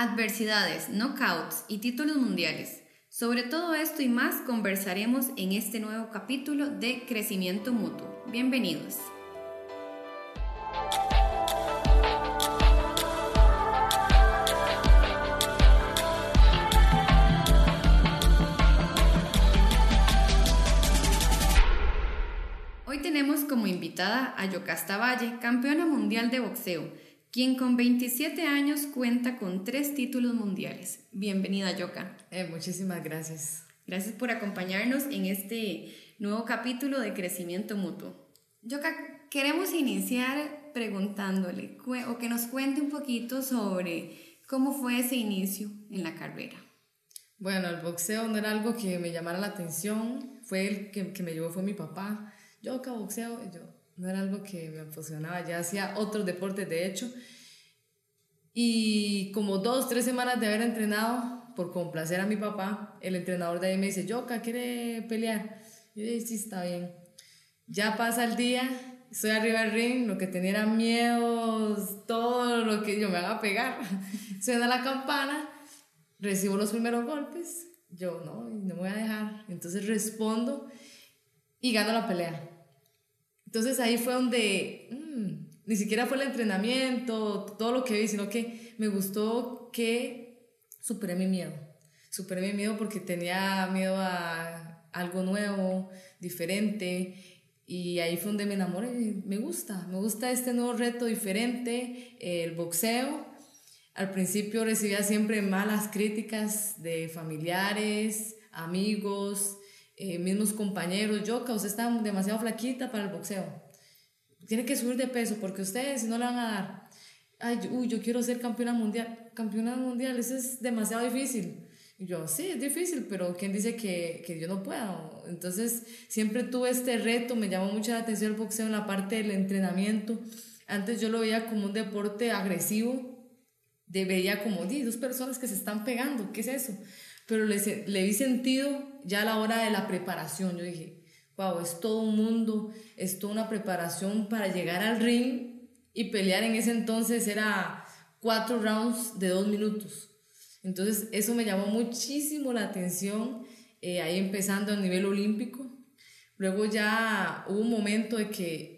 Adversidades, knockouts y títulos mundiales. Sobre todo esto y más conversaremos en este nuevo capítulo de Crecimiento Mutuo. Bienvenidos. Hoy tenemos como invitada a Yocasta Valle, campeona mundial de boxeo quien con 27 años cuenta con tres títulos mundiales. Bienvenida, Yoka. Eh, muchísimas gracias. Gracias por acompañarnos en este nuevo capítulo de Crecimiento Mutuo. Yoka, queremos iniciar preguntándole o que nos cuente un poquito sobre cómo fue ese inicio en la carrera. Bueno, el boxeo no era algo que me llamara la atención, fue el que, que me llevó, fue mi papá. Yoka, boxeo, y yo, no era algo que me apasionaba, ya hacía otros deportes de hecho. Y como dos, tres semanas de haber entrenado, por complacer a mi papá, el entrenador de ahí me dice, Yoka, ¿quiere pelear? Y yo dije, sí, está bien. Ya pasa el día, estoy arriba del ring, lo que tenía era miedos, todo lo que yo me haga pegar. Suena la campana, recibo los primeros golpes, yo no, no me voy a dejar. Entonces respondo y gano la pelea. Entonces ahí fue donde mm, ni siquiera fue el entrenamiento, todo lo que vi, sino que me gustó que superé mi miedo. Superé mi miedo porque tenía miedo a algo nuevo, diferente. Y ahí fue donde me enamoré. Me gusta, me gusta este nuevo reto diferente, el boxeo. Al principio recibía siempre malas críticas de familiares, amigos, eh, mismos compañeros, yo, que usted está demasiado flaquita para el boxeo. Tiene que subir de peso porque ustedes, si no le van a dar, ay, uy, yo quiero ser campeona mundial. Campeona mundial, eso es demasiado difícil. Y yo, sí, es difícil, pero ¿quién dice que, que yo no puedo? Entonces, siempre tuve este reto, me llamó mucho la atención el boxeo en la parte del entrenamiento. Antes yo lo veía como un deporte agresivo, de, veía como, dos personas que se están pegando, ¿qué es eso? Pero le, le vi sentido ya a la hora de la preparación. Yo dije, wow, es todo un mundo, es toda una preparación para llegar al ring y pelear en ese entonces era cuatro rounds de dos minutos. Entonces eso me llamó muchísimo la atención, eh, ahí empezando a nivel olímpico. Luego ya hubo un momento de que,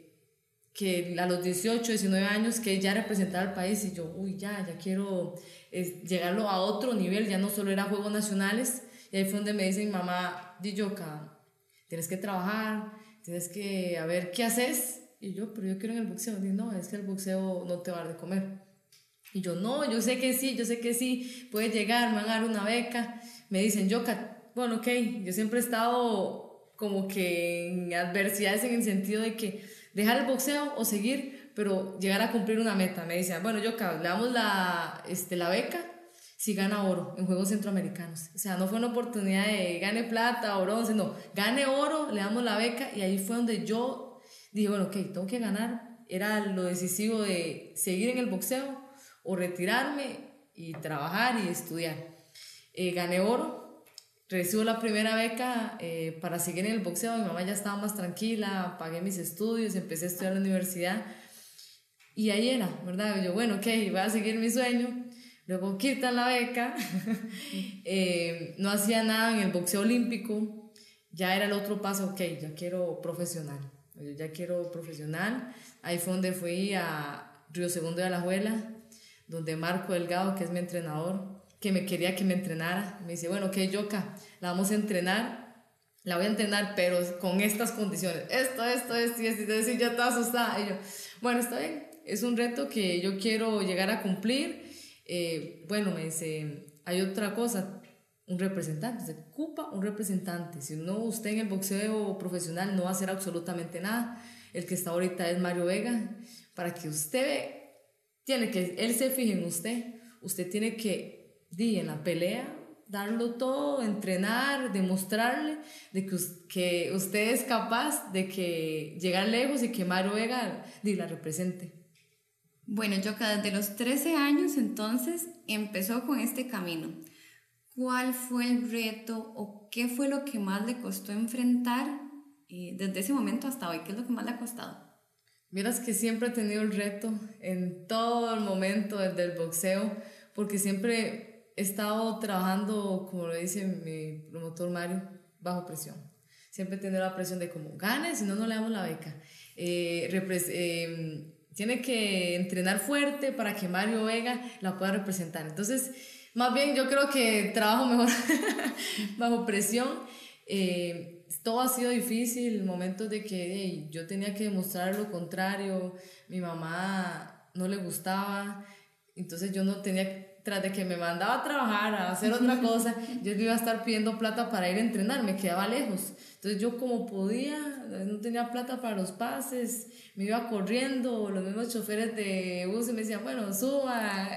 que a los 18, 19 años, que ya representaba al país y yo, uy, ya, ya quiero es llegarlo a otro nivel, ya no solo era Juegos Nacionales, y ahí fue donde me dice mi mamá, Diyoka, tienes que trabajar, tienes que a ver qué haces, y yo, pero yo quiero en el boxeo, y no, es que el boxeo no te va a dar de comer. Y yo, no, yo sé que sí, yo sé que sí, puedes llegar, me van a dar una beca. Me dicen, Yoka, bueno, ok, yo siempre he estado como que en adversidades en el sentido de que dejar el boxeo o seguir, pero llegar a cumplir una meta. Me decían, bueno, yo le damos la, este, la beca si gana oro en Juegos Centroamericanos. O sea, no fue una oportunidad de gane plata o bronce, no, gane oro, le damos la beca y ahí fue donde yo dije, bueno, ok, tengo que ganar. Era lo decisivo de seguir en el boxeo o retirarme y trabajar y estudiar. Eh, gané oro, recibo la primera beca eh, para seguir en el boxeo, mi mamá ya estaba más tranquila, pagué mis estudios, empecé a estudiar en la universidad y ahí era, ¿verdad? Yo, bueno, ok, voy a seguir mi sueño. Luego quitan la beca. Eh, no hacía nada en el boxeo olímpico. Ya era el otro paso, ok, ya quiero profesional. Yo ya quiero profesional. Ahí fue donde fui a Río Segundo de Alajuela, donde Marco Delgado, que es mi entrenador, que me quería que me entrenara, me dice, bueno, ok, Yoka, la vamos a entrenar, la voy a entrenar, pero con estas condiciones, esto, esto, esto, esto, y ya estaba asustada. Y yo, bueno, está bien, es un reto que yo quiero llegar a cumplir. Eh, bueno, me dice, hay otra cosa, un representante, se ocupa un representante. Si no, usted en el boxeo profesional no va a hacer absolutamente nada. El que está ahorita es Mario Vega. Para que usted tiene que, él se fije en usted, usted tiene que, di, en la pelea, darlo todo, entrenar, demostrarle de que, que usted es capaz de que llegar lejos y que Mario Vega di, la represente. Bueno, Yoka, desde los 13 años entonces empezó con este camino. ¿Cuál fue el reto o qué fue lo que más le costó enfrentar eh, desde ese momento hasta hoy? ¿Qué es lo que más le ha costado? Miras que siempre he tenido el reto en todo el momento desde el boxeo, porque siempre he estado trabajando, como lo dice mi promotor Mario, bajo presión. Siempre tenido la presión de como, gane, si no, no le damos la beca. Eh, eh, tiene que entrenar fuerte para que Mario Vega la pueda representar. Entonces, más bien yo creo que trabajo mejor bajo presión. Eh, todo ha sido difícil, momentos de que yo tenía que demostrar lo contrario, mi mamá no le gustaba, entonces yo no tenía tras de que me mandaba a trabajar, a hacer otra cosa, yo iba a estar pidiendo plata para ir a entrenar, me quedaba lejos. Entonces yo como podía, no tenía plata para los pases, me iba corriendo, los mismos choferes de bus me decían, bueno, suba.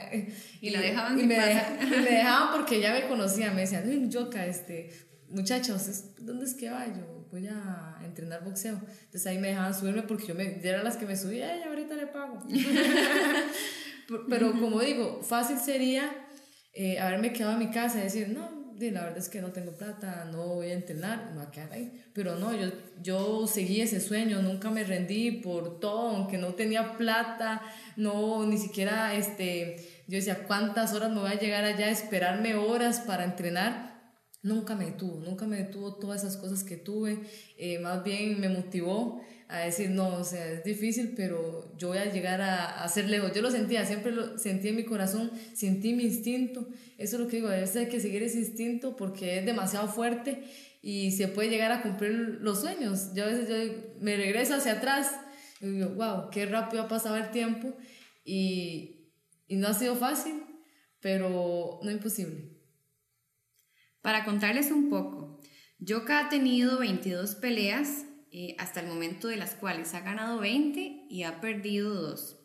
Y, la dejaban y me, dejaban porque ya me conocían, me decían, Yoka, este, muchachos, ¿dónde es que va? Yo voy a entrenar boxeo. Entonces ahí me dejaban subirme porque yo, me, era las que me subía, y ahorita le pago. Pero como digo, fácil sería eh, haberme quedado en mi casa y decir, no, la verdad es que no tengo plata, no voy a entrenar, me voy a quedar ahí. Pero no, yo, yo seguí ese sueño, nunca me rendí por todo, aunque no tenía plata, no, ni siquiera, este, yo decía, ¿cuántas horas me voy a llegar allá a esperarme horas para entrenar? Nunca me detuvo, nunca me detuvo todas esas cosas que tuve, eh, más bien me motivó a decir, no, o sea, es difícil, pero yo voy a llegar a, a ser lejos. Yo lo sentía, siempre lo sentí en mi corazón, sentí mi instinto. Eso es lo que digo, a veces hay que seguir ese instinto porque es demasiado fuerte y se puede llegar a cumplir los sueños. Yo a veces yo me regreso hacia atrás y digo, wow, qué rápido ha pasado el tiempo y, y no ha sido fácil, pero no imposible. Para contarles un poco, Yoka ha tenido 22 peleas eh, hasta el momento de las cuales ha ganado 20 y ha perdido 2.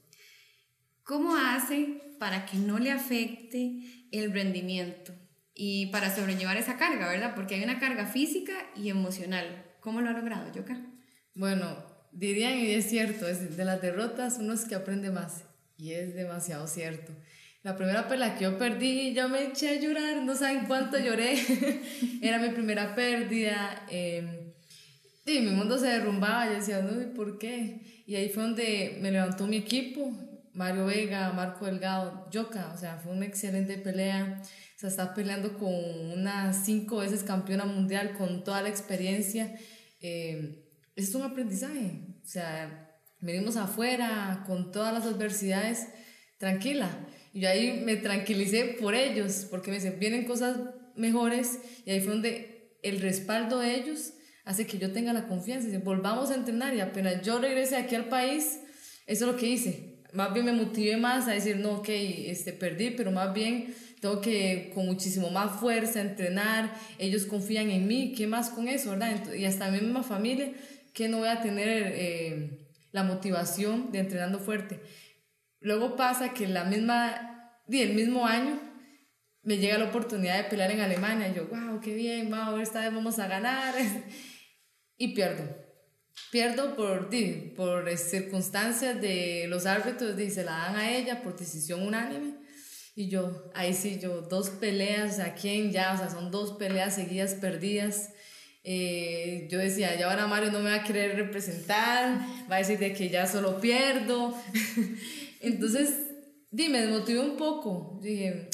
¿Cómo hace para que no le afecte el rendimiento y para sobrellevar esa carga, verdad? Porque hay una carga física y emocional. ¿Cómo lo ha logrado, Yoka? Bueno, dirían, y es cierto, es de las derrotas uno es que aprende más, y es demasiado cierto. La primera pelea que yo perdí, yo me eché a llorar, no saben cuánto lloré. Era mi primera pérdida. Eh, Sí, mi mundo se derrumbaba, yo decía, no, ¿y por qué? Y ahí fue donde me levantó mi equipo, Mario Vega, Marco Delgado, Yoka, o sea, fue una excelente pelea, o sea, está peleando con una cinco veces campeona mundial, con toda la experiencia, eh, es un aprendizaje, o sea, venimos afuera con todas las adversidades, tranquila, y yo ahí me tranquilicé por ellos, porque me dicen, vienen cosas mejores, y ahí fue donde el respaldo de ellos hace que yo tenga la confianza. Y volvamos a entrenar y apenas yo regrese aquí al país, eso es lo que hice. Más bien me motivé más a decir, no, ok, este, perdí, pero más bien tengo que con muchísimo más fuerza entrenar, ellos confían en mí, ¿qué más con eso, verdad? Y hasta mi misma familia, que no voy a tener eh, la motivación de entrenando fuerte. Luego pasa que la misma, el mismo año me llega la oportunidad de pelear en Alemania. Y yo, wow, qué bien, wow, esta vez vamos a ganar. y pierdo. Pierdo por, por circunstancias de los árbitros, se la dan a ella por decisión unánime. Y yo, ahí sí, yo, dos peleas, ¿a quién ya? O sea, son dos peleas seguidas perdidas. Eh, yo decía, ya ahora Mario no me va a querer representar, va a decir de que ya solo pierdo. Entonces, dime, me desmotivé un poco. Dije,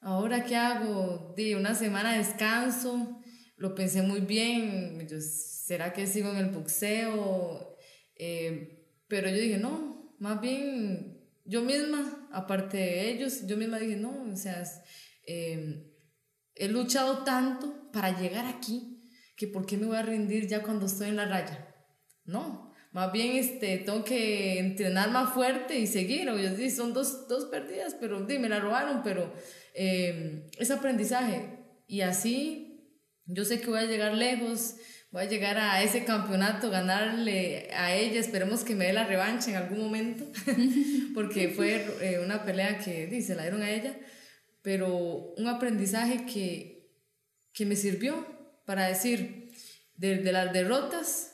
¿ahora qué hago? Di, una semana de descanso. Lo pensé muy bien. Yo, ¿será que sigo en el boxeo? Eh, pero yo dije, no, más bien yo misma, aparte de ellos, yo misma dije, no, o sea, eh, he luchado tanto para llegar aquí que por qué me voy a rendir ya cuando estoy en la raya. No, más bien este, tengo que entrenar más fuerte y seguir. O yo, son dos, dos perdidas, pero me la robaron, pero eh, es aprendizaje. Y así yo sé que voy a llegar lejos, voy a llegar a ese campeonato, ganarle a ella, esperemos que me dé la revancha en algún momento, porque fue eh, una pelea que se la dieron a ella, pero un aprendizaje que, que me sirvió para decir, de, de las derrotas,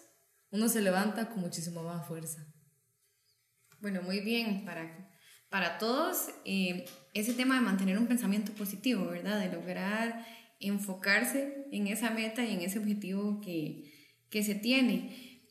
uno se levanta con muchísima más fuerza. Bueno, muy bien, para, para todos, eh, ese tema de mantener un pensamiento positivo, ¿verdad? De lograr enfocarse en esa meta y en ese objetivo que, que se tiene.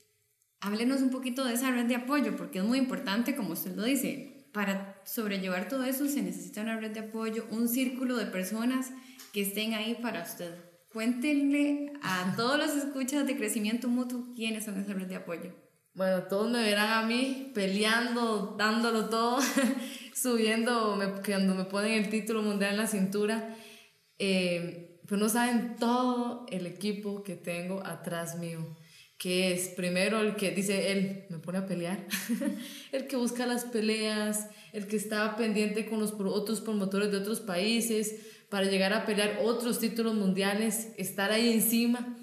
Háblenos un poquito de esa red de apoyo, porque es muy importante, como usted lo dice, para sobrellevar todo eso se necesita una red de apoyo, un círculo de personas que estén ahí para usted. Cuéntenle a todos los escuchas de crecimiento mutuo quiénes son esa red de apoyo. Bueno, todos me verán a mí peleando, dándolo todo, subiendo, cuando me ponen el título mundial en la cintura. Eh, pues no saben todo el equipo que tengo atrás mío que es primero el que dice él me pone a pelear, el que busca las peleas, el que está pendiente con los otros promotores de otros países para llegar a pelear otros títulos mundiales, estar ahí encima.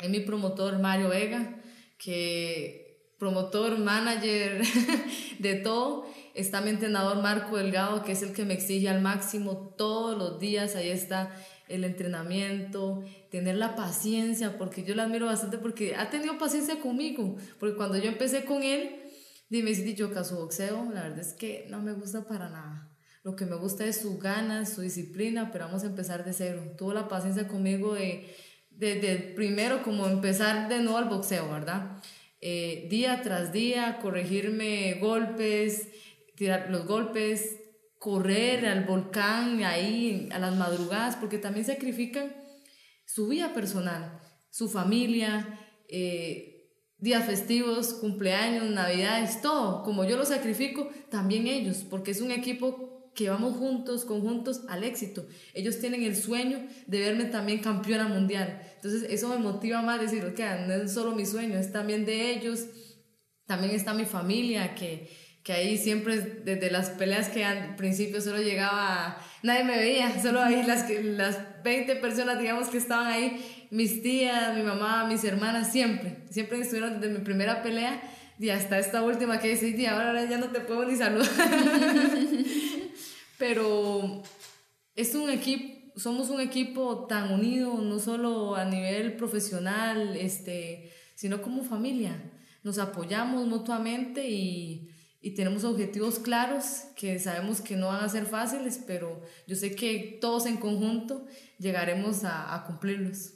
Es mi promotor Mario Vega, que promotor, manager de todo. Está mi entrenador Marco Delgado, que es el que me exige al máximo todos los días. Ahí está el entrenamiento, tener la paciencia, porque yo la admiro bastante porque ha tenido paciencia conmigo, porque cuando yo empecé con él, dime si dicho su boxeo, la verdad es que no me gusta para nada. Lo que me gusta es su ganas, su disciplina, pero vamos a empezar de cero. Tuvo la paciencia conmigo de, de, primero como empezar de nuevo al boxeo, ¿verdad? Eh, día tras día, corregirme golpes, tirar los golpes, correr al volcán ahí a las madrugadas, porque también sacrifican su vida personal, su familia, eh, días festivos, cumpleaños, navidades, todo. Como yo lo sacrifico, también ellos, porque es un equipo que vamos juntos, conjuntos al éxito. Ellos tienen el sueño de verme también campeona mundial. Entonces eso me motiva más decir, ok, no es solo mi sueño, es también de ellos. También está mi familia que que ahí siempre desde las peleas que al principio solo llegaba, nadie me veía, solo ahí las, las 20 personas digamos que estaban ahí, mis tías, mi mamá, mis hermanas, siempre, siempre estuvieron desde mi primera pelea y hasta esta última que dice, y ahora ya no te puedo ni saludar. Pero es un equipo, somos un equipo tan unido, no solo a nivel profesional, este, sino como familia. Nos apoyamos mutuamente y y tenemos objetivos claros que sabemos que no van a ser fáciles, pero yo sé que todos en conjunto llegaremos a, cumplirlos.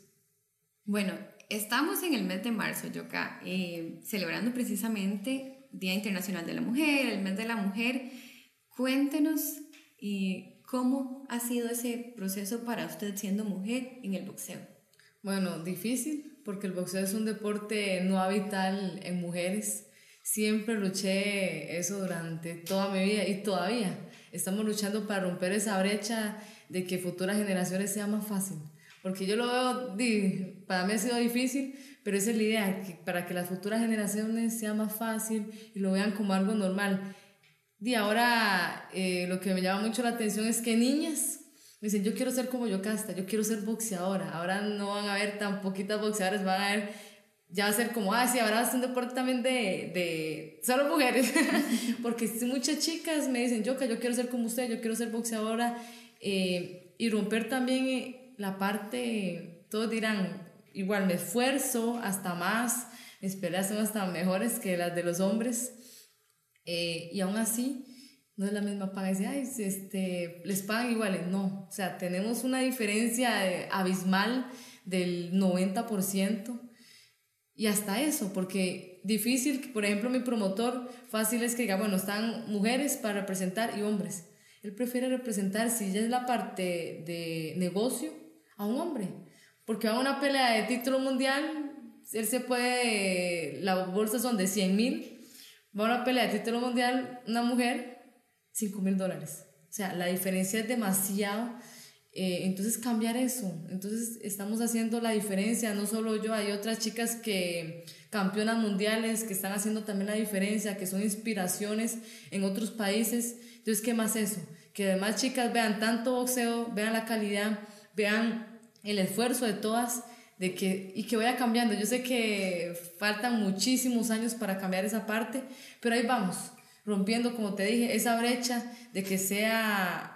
Bueno, estamos en el mes de marzo, Yoka, eh, celebrando precisamente Día Internacional de la Mujer, el mes de la mujer. Cuéntenos y cómo ha sido ese proceso para usted siendo mujer en el boxeo. Bueno, difícil, porque el boxeo es un deporte no habitual en mujeres Siempre luché eso durante toda mi vida y todavía estamos luchando para romper esa brecha de que futuras generaciones sea más fácil. Porque yo lo veo, para mí ha sido difícil, pero esa es la idea, que para que las futuras generaciones sea más fácil y lo vean como algo normal. Y ahora eh, lo que me llama mucho la atención es que niñas me dicen, yo quiero ser como yo casta, yo quiero ser boxeadora. Ahora no van a ver tan poquitas boxeadoras, van a ver ya ser como, ah, sí, ahora un deporte también de, de solo mujeres, porque muchas chicas me dicen, yo que yo quiero ser como usted, yo quiero ser boxeadora, eh, y romper también eh, la parte, todos dirán, igual me esfuerzo hasta más, mis peleas son hasta mejores que las de los hombres, eh, y aún así no es la misma paga, dice, ay, este, les pagan iguales, no, o sea, tenemos una diferencia abismal del 90%, y hasta eso, porque difícil, por ejemplo, mi promotor, fácil es que diga, bueno, están mujeres para representar y hombres. Él prefiere representar, si ya es la parte de negocio, a un hombre. Porque a una pelea de título mundial, él se puede, las bolsas son de 100 mil, va a una pelea de título mundial, una mujer, 5 mil dólares. O sea, la diferencia es demasiado eh, entonces cambiar eso, entonces estamos haciendo la diferencia, no solo yo, hay otras chicas que campeonas mundiales que están haciendo también la diferencia, que son inspiraciones en otros países, entonces ¿qué más eso? Que además chicas vean tanto boxeo, vean la calidad, vean el esfuerzo de todas de que, y que vaya cambiando. Yo sé que faltan muchísimos años para cambiar esa parte, pero ahí vamos, rompiendo, como te dije, esa brecha de que sea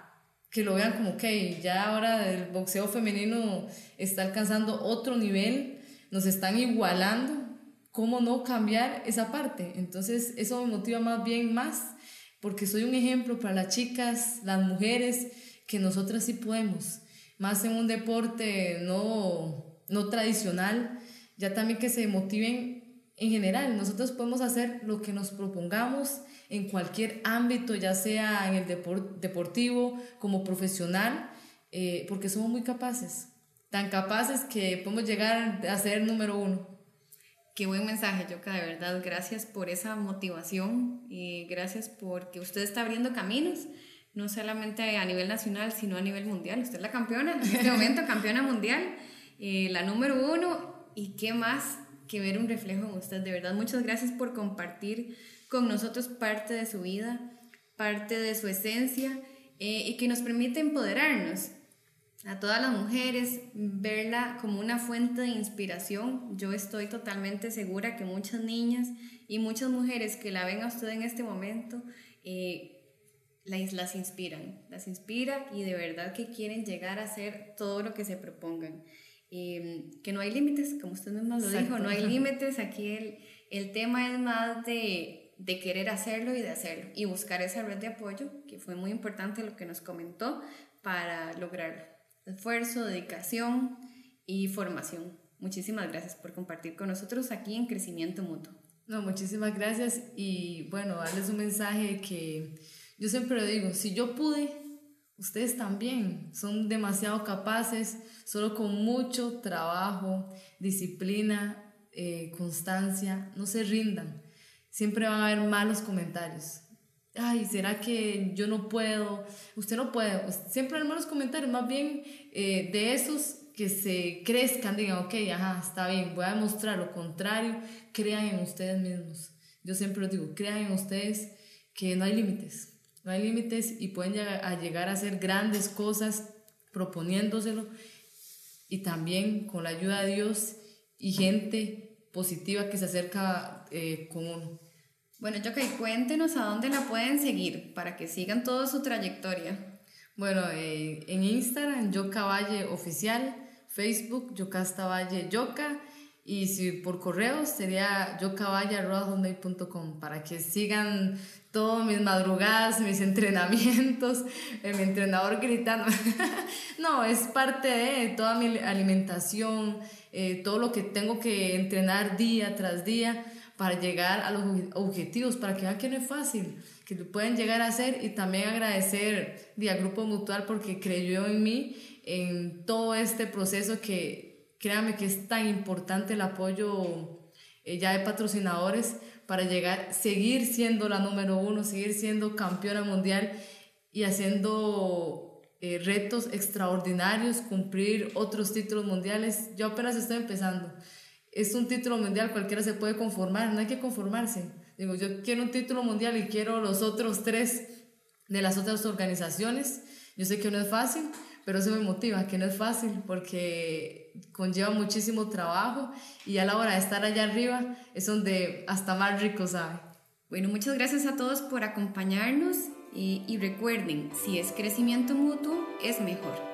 que lo vean como, que ya ahora el boxeo femenino está alcanzando otro nivel, nos están igualando, ¿cómo no cambiar esa parte? Entonces eso me motiva más bien más, porque soy un ejemplo para las chicas, las mujeres, que nosotras sí podemos, más en un deporte no, no tradicional, ya también que se motiven en general, nosotros podemos hacer lo que nos propongamos en cualquier ámbito, ya sea en el deportivo, como profesional, eh, porque somos muy capaces, tan capaces que podemos llegar a ser número uno. Qué buen mensaje, Yoka, de verdad. Gracias por esa motivación y gracias porque usted está abriendo caminos, no solamente a nivel nacional, sino a nivel mundial. Usted es la campeona, en este momento campeona mundial, eh, la número uno. ¿Y qué más que ver un reflejo en usted? De verdad, muchas gracias por compartir con nosotros parte de su vida, parte de su esencia eh, y que nos permite empoderarnos a todas las mujeres, verla como una fuente de inspiración. Yo estoy totalmente segura que muchas niñas y muchas mujeres que la ven a usted en este momento, eh, las, las inspiran, las inspira y de verdad que quieren llegar a hacer todo lo que se propongan. Em, que no hay límites, como usted mismo lo dijo, no hay límites, aquí el, el tema es más de, de querer hacerlo y de hacerlo y buscar esa red de apoyo, que fue muy importante lo que nos comentó para lograrlo esfuerzo, dedicación y formación. Muchísimas gracias por compartir con nosotros aquí en Crecimiento Mutuo. No, muchísimas gracias y bueno, darles un mensaje que yo siempre digo, si yo pude, ustedes también son demasiado capaces, solo con mucho trabajo, disciplina, eh, constancia, no se rindan. Siempre van a haber malos comentarios, ay, ¿será que yo no puedo? Usted no puede. Siempre hay malos comentarios, más bien eh, de esos que se crezcan, digan, ok, ajá, está bien, voy a demostrar lo contrario, crean en ustedes mismos. Yo siempre les digo, crean en ustedes que no hay límites, no hay límites y pueden llegar a, llegar a hacer grandes cosas proponiéndoselo y también con la ayuda de Dios y gente positiva que se acerca eh, con uno. Bueno, Yoka, cuéntenos a dónde la pueden seguir para que sigan toda su trayectoria. Bueno, eh, en Instagram, Yoka Valle Oficial, Facebook, Yocasta Valle Yoka, y si por correo sería yocavalle.com para que sigan todas mis madrugadas, mis entrenamientos, mi entrenador gritando. no, es parte de toda mi alimentación, eh, todo lo que tengo que entrenar día tras día para llegar a los objetivos, para que vean que no es fácil, que lo pueden llegar a hacer y también agradecer a Grupo Mutual porque creyó en mí en todo este proceso que créanme que es tan importante el apoyo eh, ya de patrocinadores para llegar, seguir siendo la número uno, seguir siendo campeona mundial y haciendo eh, retos extraordinarios, cumplir otros títulos mundiales. Yo apenas estoy empezando es un título mundial, cualquiera se puede conformar, no hay que conformarse. Digo, yo quiero un título mundial y quiero los otros tres de las otras organizaciones. Yo sé que no es fácil, pero eso me motiva, que no es fácil porque conlleva muchísimo trabajo y a la hora de estar allá arriba es donde hasta más rico sabe. Bueno, muchas gracias a todos por acompañarnos y, y recuerden, si es crecimiento mutuo, es mejor.